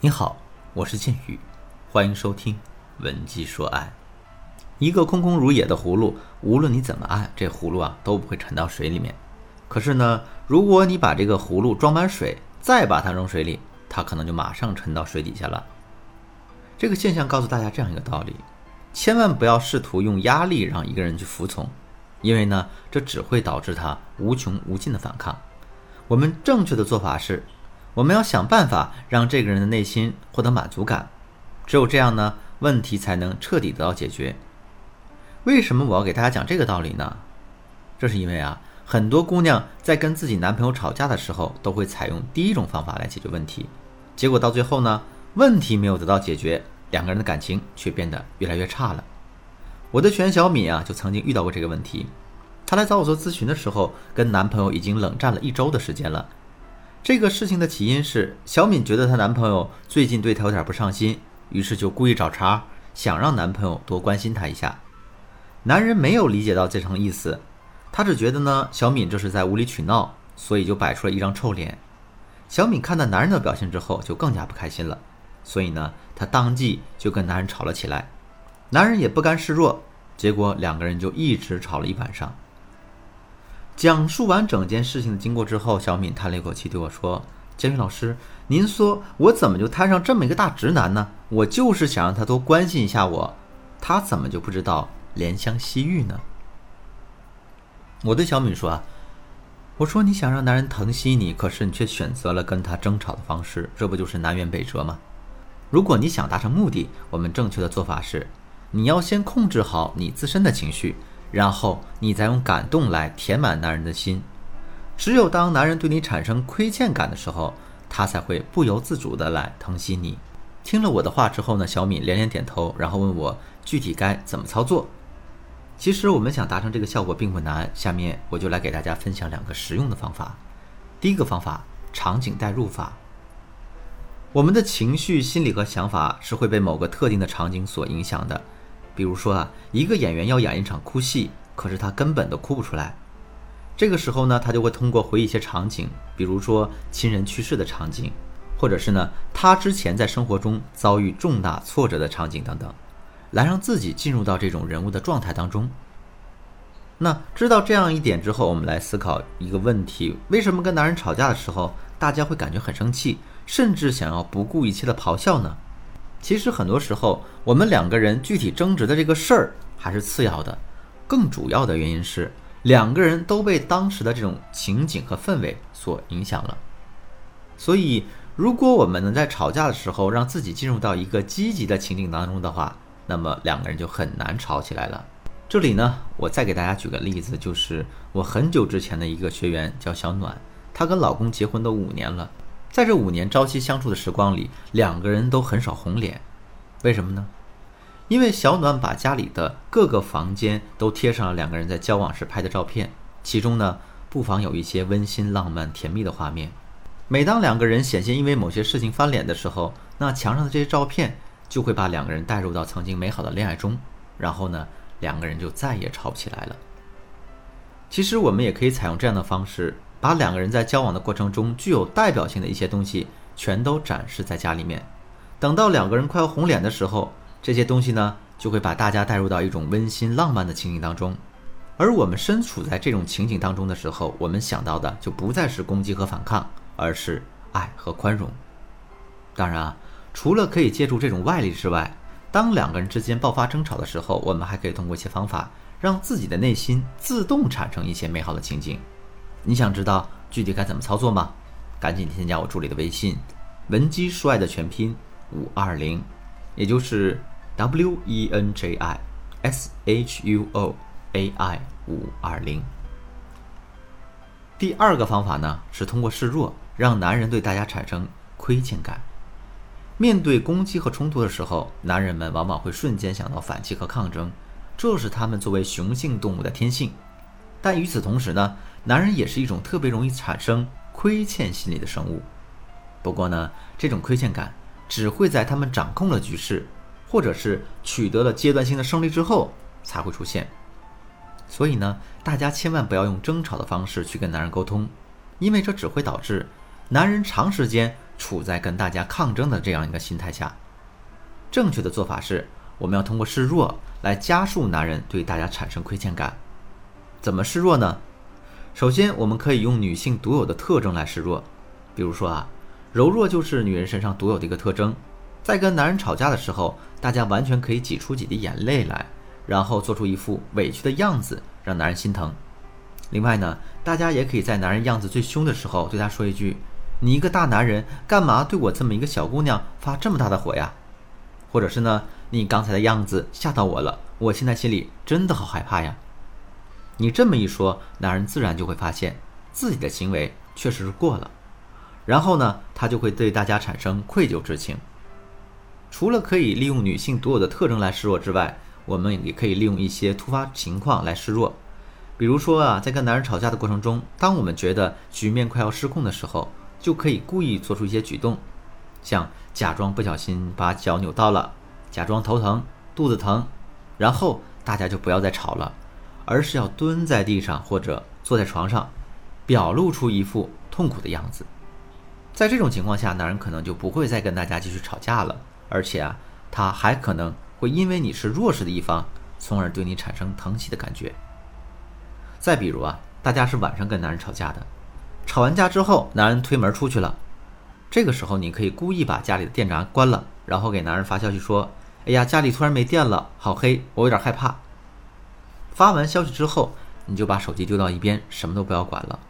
你好，我是剑宇，欢迎收听《文姬说爱》。一个空空如也的葫芦，无论你怎么按，这葫芦啊都不会沉到水里面。可是呢，如果你把这个葫芦装满水，再把它扔水里，它可能就马上沉到水底下了。这个现象告诉大家这样一个道理：千万不要试图用压力让一个人去服从，因为呢，这只会导致他无穷无尽的反抗。我们正确的做法是。我们要想办法让这个人的内心获得满足感，只有这样呢，问题才能彻底得到解决。为什么我要给大家讲这个道理呢？这是因为啊，很多姑娘在跟自己男朋友吵架的时候，都会采用第一种方法来解决问题，结果到最后呢，问题没有得到解决，两个人的感情却变得越来越差了。我的学员小敏啊，就曾经遇到过这个问题。她来找我做咨询的时候，跟男朋友已经冷战了一周的时间了。这个事情的起因是小敏觉得她男朋友最近对她有点不上心，于是就故意找茬，想让男朋友多关心她一下。男人没有理解到这层意思，他只觉得呢小敏这是在无理取闹，所以就摆出了一张臭脸。小敏看到男人的表现之后，就更加不开心了，所以呢她当即就跟男人吵了起来。男人也不甘示弱，结果两个人就一直吵了一晚上。讲述完整件事情的经过之后，小敏叹了一口气，对我说：“监宇老师，您说我怎么就摊上这么一个大直男呢？我就是想让他多关心一下我，他怎么就不知道怜香惜玉呢？”我对小敏说：“啊，我说你想让男人疼惜你，可是你却选择了跟他争吵的方式，这不就是南辕北辙吗？如果你想达成目的，我们正确的做法是，你要先控制好你自身的情绪。”然后你再用感动来填满男人的心，只有当男人对你产生亏欠感的时候，他才会不由自主的来疼惜你。听了我的话之后呢，小敏连连点头，然后问我具体该怎么操作。其实我们想达成这个效果并不难，下面我就来给大家分享两个实用的方法。第一个方法，场景代入法。我们的情绪、心理和想法是会被某个特定的场景所影响的。比如说啊，一个演员要演一场哭戏，可是他根本都哭不出来。这个时候呢，他就会通过回忆一些场景，比如说亲人去世的场景，或者是呢他之前在生活中遭遇重大挫折的场景等等，来让自己进入到这种人物的状态当中。那知道这样一点之后，我们来思考一个问题：为什么跟男人吵架的时候，大家会感觉很生气，甚至想要不顾一切的咆哮呢？其实很多时候，我们两个人具体争执的这个事儿还是次要的，更主要的原因是两个人都被当时的这种情景和氛围所影响了。所以，如果我们能在吵架的时候让自己进入到一个积极的情景当中的话，那么两个人就很难吵起来了。这里呢，我再给大家举个例子，就是我很久之前的一个学员叫小暖，她跟老公结婚都五年了。在这五年朝夕相处的时光里，两个人都很少红脸，为什么呢？因为小暖把家里的各个房间都贴上了两个人在交往时拍的照片，其中呢不妨有一些温馨、浪漫、甜蜜的画面。每当两个人险些因为某些事情翻脸的时候，那墙上的这些照片就会把两个人带入到曾经美好的恋爱中，然后呢两个人就再也吵不起来了。其实我们也可以采用这样的方式。把两个人在交往的过程中具有代表性的一些东西全都展示在家里面，等到两个人快要红脸的时候，这些东西呢就会把大家带入到一种温馨浪漫的情景当中。而我们身处在这种情景当中的时候，我们想到的就不再是攻击和反抗，而是爱和宽容。当然啊，除了可以借助这种外力之外，当两个人之间爆发争吵的时候，我们还可以通过一些方法，让自己的内心自动产生一些美好的情景。你想知道具体该怎么操作吗？赶紧添加我助理的微信，文姬说爱的全拼五二零，也就是 W E N J I S H U O A I 五二零。第二个方法呢，是通过示弱，让男人对大家产生亏欠感。面对攻击和冲突的时候，男人们往往会瞬间想到反击和抗争，这是他们作为雄性动物的天性。但与此同时呢？男人也是一种特别容易产生亏欠心理的生物，不过呢，这种亏欠感只会在他们掌控了局势，或者是取得了阶段性的胜利之后才会出现。所以呢，大家千万不要用争吵的方式去跟男人沟通，因为这只会导致男人长时间处在跟大家抗争的这样一个心态下。正确的做法是，我们要通过示弱来加速男人对大家产生亏欠感。怎么示弱呢？首先，我们可以用女性独有的特征来示弱，比如说啊，柔弱就是女人身上独有的一个特征。在跟男人吵架的时候，大家完全可以挤出几滴眼泪来，然后做出一副委屈的样子，让男人心疼。另外呢，大家也可以在男人样子最凶的时候，对他说一句：“你一个大男人，干嘛对我这么一个小姑娘发这么大的火呀？”或者是呢，你刚才的样子吓到我了，我现在心里真的好害怕呀。你这么一说，男人自然就会发现自己的行为确实是过了，然后呢，他就会对大家产生愧疚之情。除了可以利用女性独有的特征来示弱之外，我们也可以利用一些突发情况来示弱。比如说啊，在跟男人吵架的过程中，当我们觉得局面快要失控的时候，就可以故意做出一些举动，像假装不小心把脚扭到了，假装头疼、肚子疼，然后大家就不要再吵了，而是要蹲在地上或者坐在床上，表露出一副痛苦的样子。在这种情况下，男人可能就不会再跟大家继续吵架了。而且啊，他还可能会因为你是弱势的一方，从而对你产生疼惜的感觉。再比如啊，大家是晚上跟男人吵架的，吵完架之后，男人推门出去了，这个时候你可以故意把家里的电闸关了，然后给男人发消息说：“哎呀，家里突然没电了，好黑，我有点害怕。”发完消息之后，你就把手机丢到一边，什么都不要管了。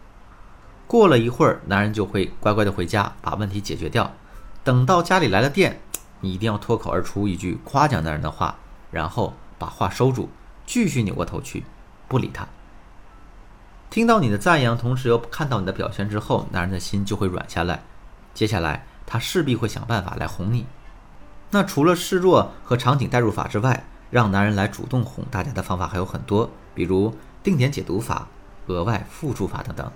过了一会儿，男人就会乖乖的回家，把问题解决掉。等到家里来了电。你一定要脱口而出一句夸奖男人的话，然后把话收住，继续扭过头去，不理他。听到你的赞扬，同时又看到你的表现之后，男人的心就会软下来。接下来，他势必会想办法来哄你。那除了示弱和场景代入法之外，让男人来主动哄大家的方法还有很多，比如定点解读法、额外付出法等等。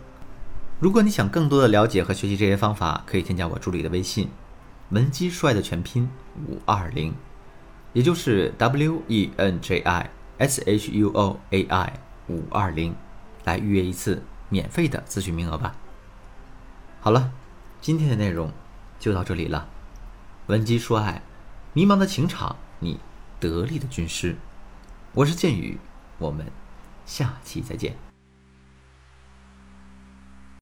如果你想更多的了解和学习这些方法，可以添加我助理的微信。文姬帅的全拼五二零，也就是 W E N J I S H U O A I 五二零，来预约一次免费的咨询名额吧。好了，今天的内容就到这里了。文姬说爱，迷茫的情场，你得力的军师。我是剑宇，我们下期再见。